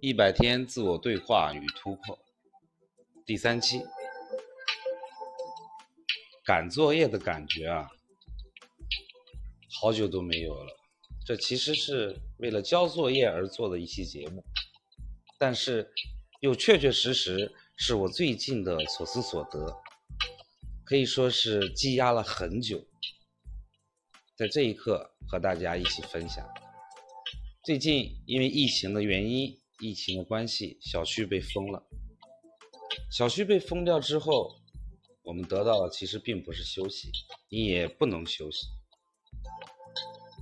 一百天自我对话与突破，第三期，赶作业的感觉啊，好久都没有了。这其实是为了交作业而做的一期节目，但是又确确实实是我最近的所思所得，可以说是积压了很久，在这一刻和大家一起分享。最近因为疫情的原因，疫情的关系，小区被封了。小区被封掉之后，我们得到的其实并不是休息，你也不能休息。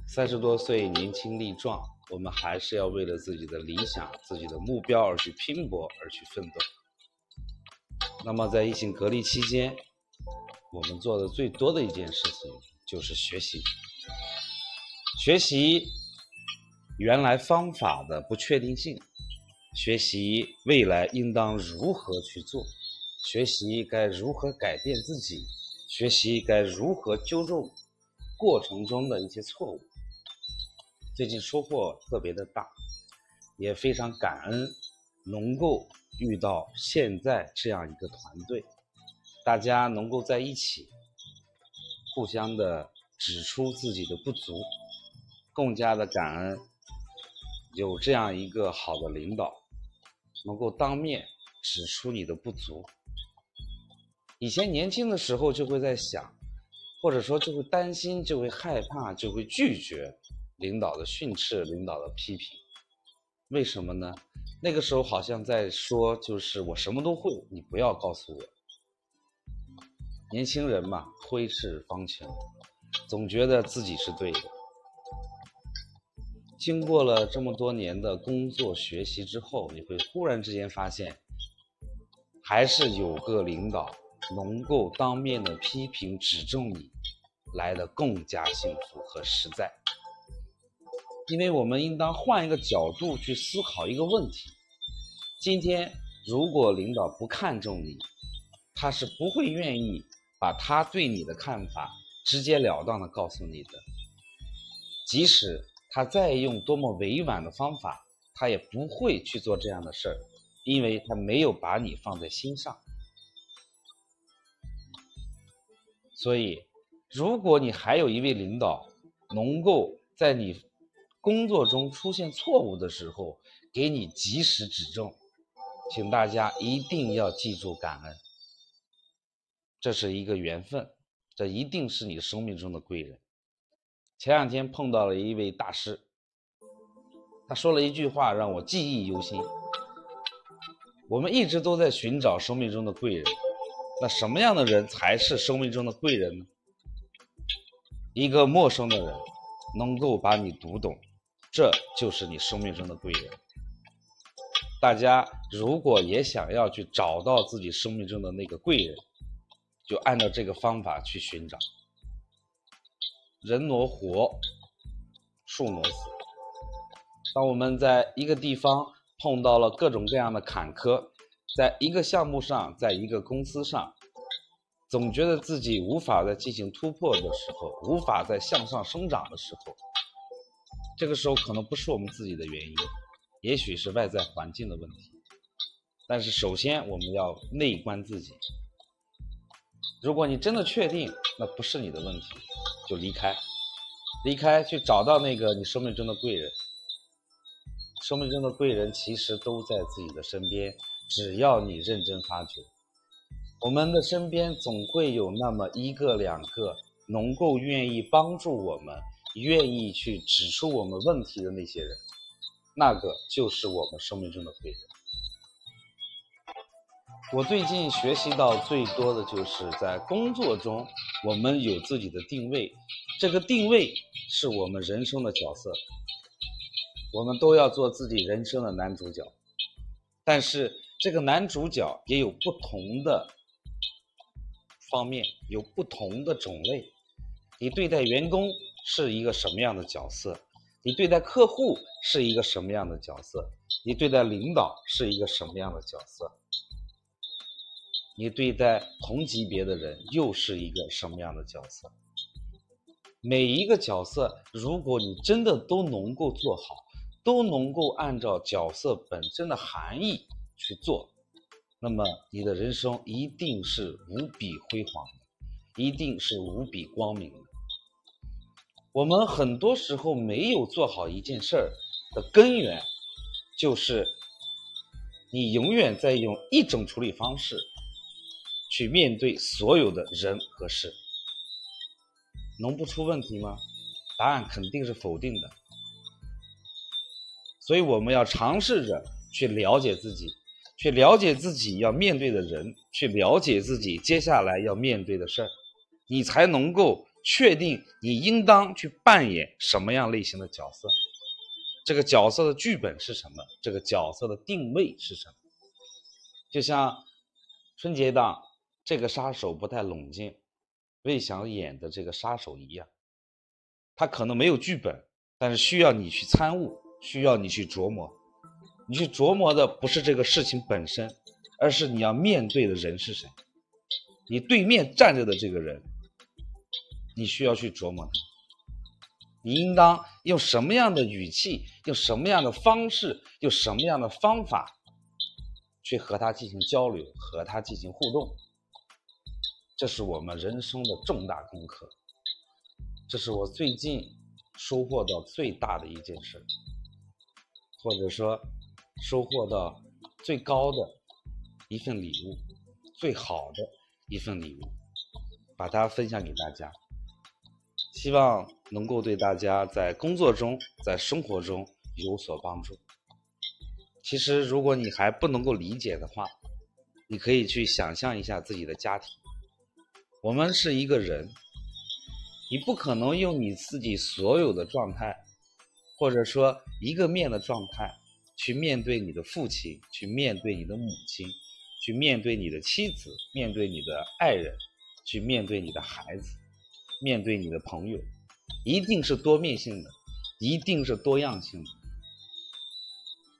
三十多岁，年轻力壮，我们还是要为了自己的理想、自己的目标而去拼搏，而去奋斗。那么，在疫情隔离期间，我们做的最多的一件事情就是学习，学习。原来方法的不确定性，学习未来应当如何去做，学习该如何改变自己，学习该如何纠正过程中的一些错误。最近收获特别的大，也非常感恩能够遇到现在这样一个团队，大家能够在一起，互相的指出自己的不足，更加的感恩。有这样一个好的领导，能够当面指出你的不足。以前年轻的时候就会在想，或者说就会担心，就会害怕，就会拒绝领导的训斥、领导的批评。为什么呢？那个时候好像在说，就是我什么都会，你不要告诉我。年轻人嘛，挥斥方遒，总觉得自己是对的。经过了这么多年的工作学习之后，你会忽然之间发现，还是有个领导能够当面的批评指正你，来的更加幸福和实在。因为我们应当换一个角度去思考一个问题：今天如果领导不看重你，他是不会愿意把他对你的看法直截了当的告诉你的，即使。他再用多么委婉的方法，他也不会去做这样的事儿，因为他没有把你放在心上。所以，如果你还有一位领导能够在你工作中出现错误的时候给你及时指正，请大家一定要记住感恩，这是一个缘分，这一定是你生命中的贵人。前两天碰到了一位大师，他说了一句话让我记忆犹新。我们一直都在寻找生命中的贵人，那什么样的人才是生命中的贵人呢？一个陌生的人能够把你读懂，这就是你生命中的贵人。大家如果也想要去找到自己生命中的那个贵人，就按照这个方法去寻找。人挪活，树挪死。当我们在一个地方碰到了各种各样的坎坷，在一个项目上，在一个公司上，总觉得自己无法再进行突破的时候，无法再向上生长的时候，这个时候可能不是我们自己的原因，也许是外在环境的问题。但是首先我们要内观自己。如果你真的确定那不是你的问题，就离开，离开去找到那个你生命中的贵人。生命中的贵人其实都在自己的身边，只要你认真发掘。我们的身边总会有那么一个两个能够愿意帮助我们、愿意去指出我们问题的那些人，那个就是我们生命中的贵人。我最近学习到最多的就是在工作中，我们有自己的定位，这个定位是我们人生的角色，我们都要做自己人生的男主角，但是这个男主角也有不同的方面，有不同的种类。你对待员工是一个什么样的角色？你对待客户是一个什么样的角色？你对待领导是一个什么样的角色？你对待同级别的人又是一个什么样的角色？每一个角色，如果你真的都能够做好，都能够按照角色本身的含义去做，那么你的人生一定是无比辉煌的，一定是无比光明的。我们很多时候没有做好一件事儿的根源，就是你永远在用一种处理方式去面对所有的人和事，能不出问题吗？答案肯定是否定的。所以我们要尝试着去了解自己，去了解自己要面对的人，去了解自己接下来要面对的事儿，你才能够确定你应当去扮演什么样类型的角色，这个角色的剧本是什么，这个角色的定位是什么。就像春节档这个杀手不太冷静，魏翔演的这个杀手一样，他可能没有剧本，但是需要你去参悟。需要你去琢磨，你去琢磨的不是这个事情本身，而是你要面对的人是谁。你对面站着的这个人，你需要去琢磨他。你应当用什么样的语气，用什么样的方式，用什么样的方法，去和他进行交流，和他进行互动。这是我们人生的重大功课，这是我最近收获到最大的一件事。或者说，收获到最高的一份礼物，最好的一份礼物，把它分享给大家，希望能够对大家在工作中、在生活中有所帮助。其实，如果你还不能够理解的话，你可以去想象一下自己的家庭。我们是一个人，你不可能用你自己所有的状态。或者说一个面的状态，去面对你的父亲，去面对你的母亲，去面对你的妻子，面对你的爱人，去面对你的孩子，面对你的朋友，一定是多面性的，一定是多样性的。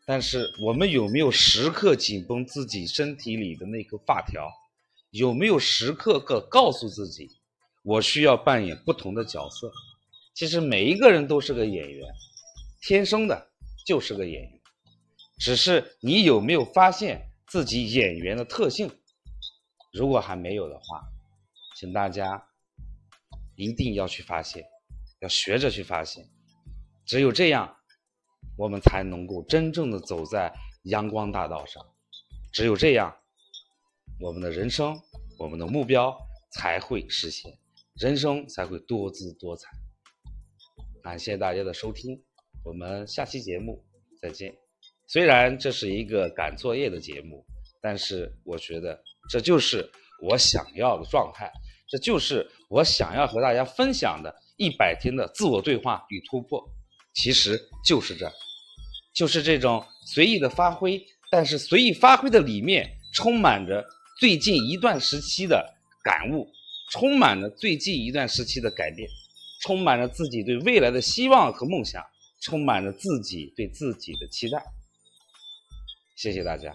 但是我们有没有时刻紧绷自己身体里的那颗发条？有没有时刻刻告诉自己，我需要扮演不同的角色？其实每一个人都是个演员。天生的就是个演员，只是你有没有发现自己演员的特性？如果还没有的话，请大家一定要去发现，要学着去发现。只有这样，我们才能够真正的走在阳光大道上。只有这样，我们的人生，我们的目标才会实现，人生才会多姿多彩。感谢大家的收听。我们下期节目再见。虽然这是一个赶作业的节目，但是我觉得这就是我想要的状态，这就是我想要和大家分享的一百天的自我对话与突破。其实就是这，就是这种随意的发挥，但是随意发挥的里面充满着最近一段时期的感悟，充满了最近一段时期的改变，充满了自己对未来的希望和梦想。充满了自己对自己的期待，谢谢大家。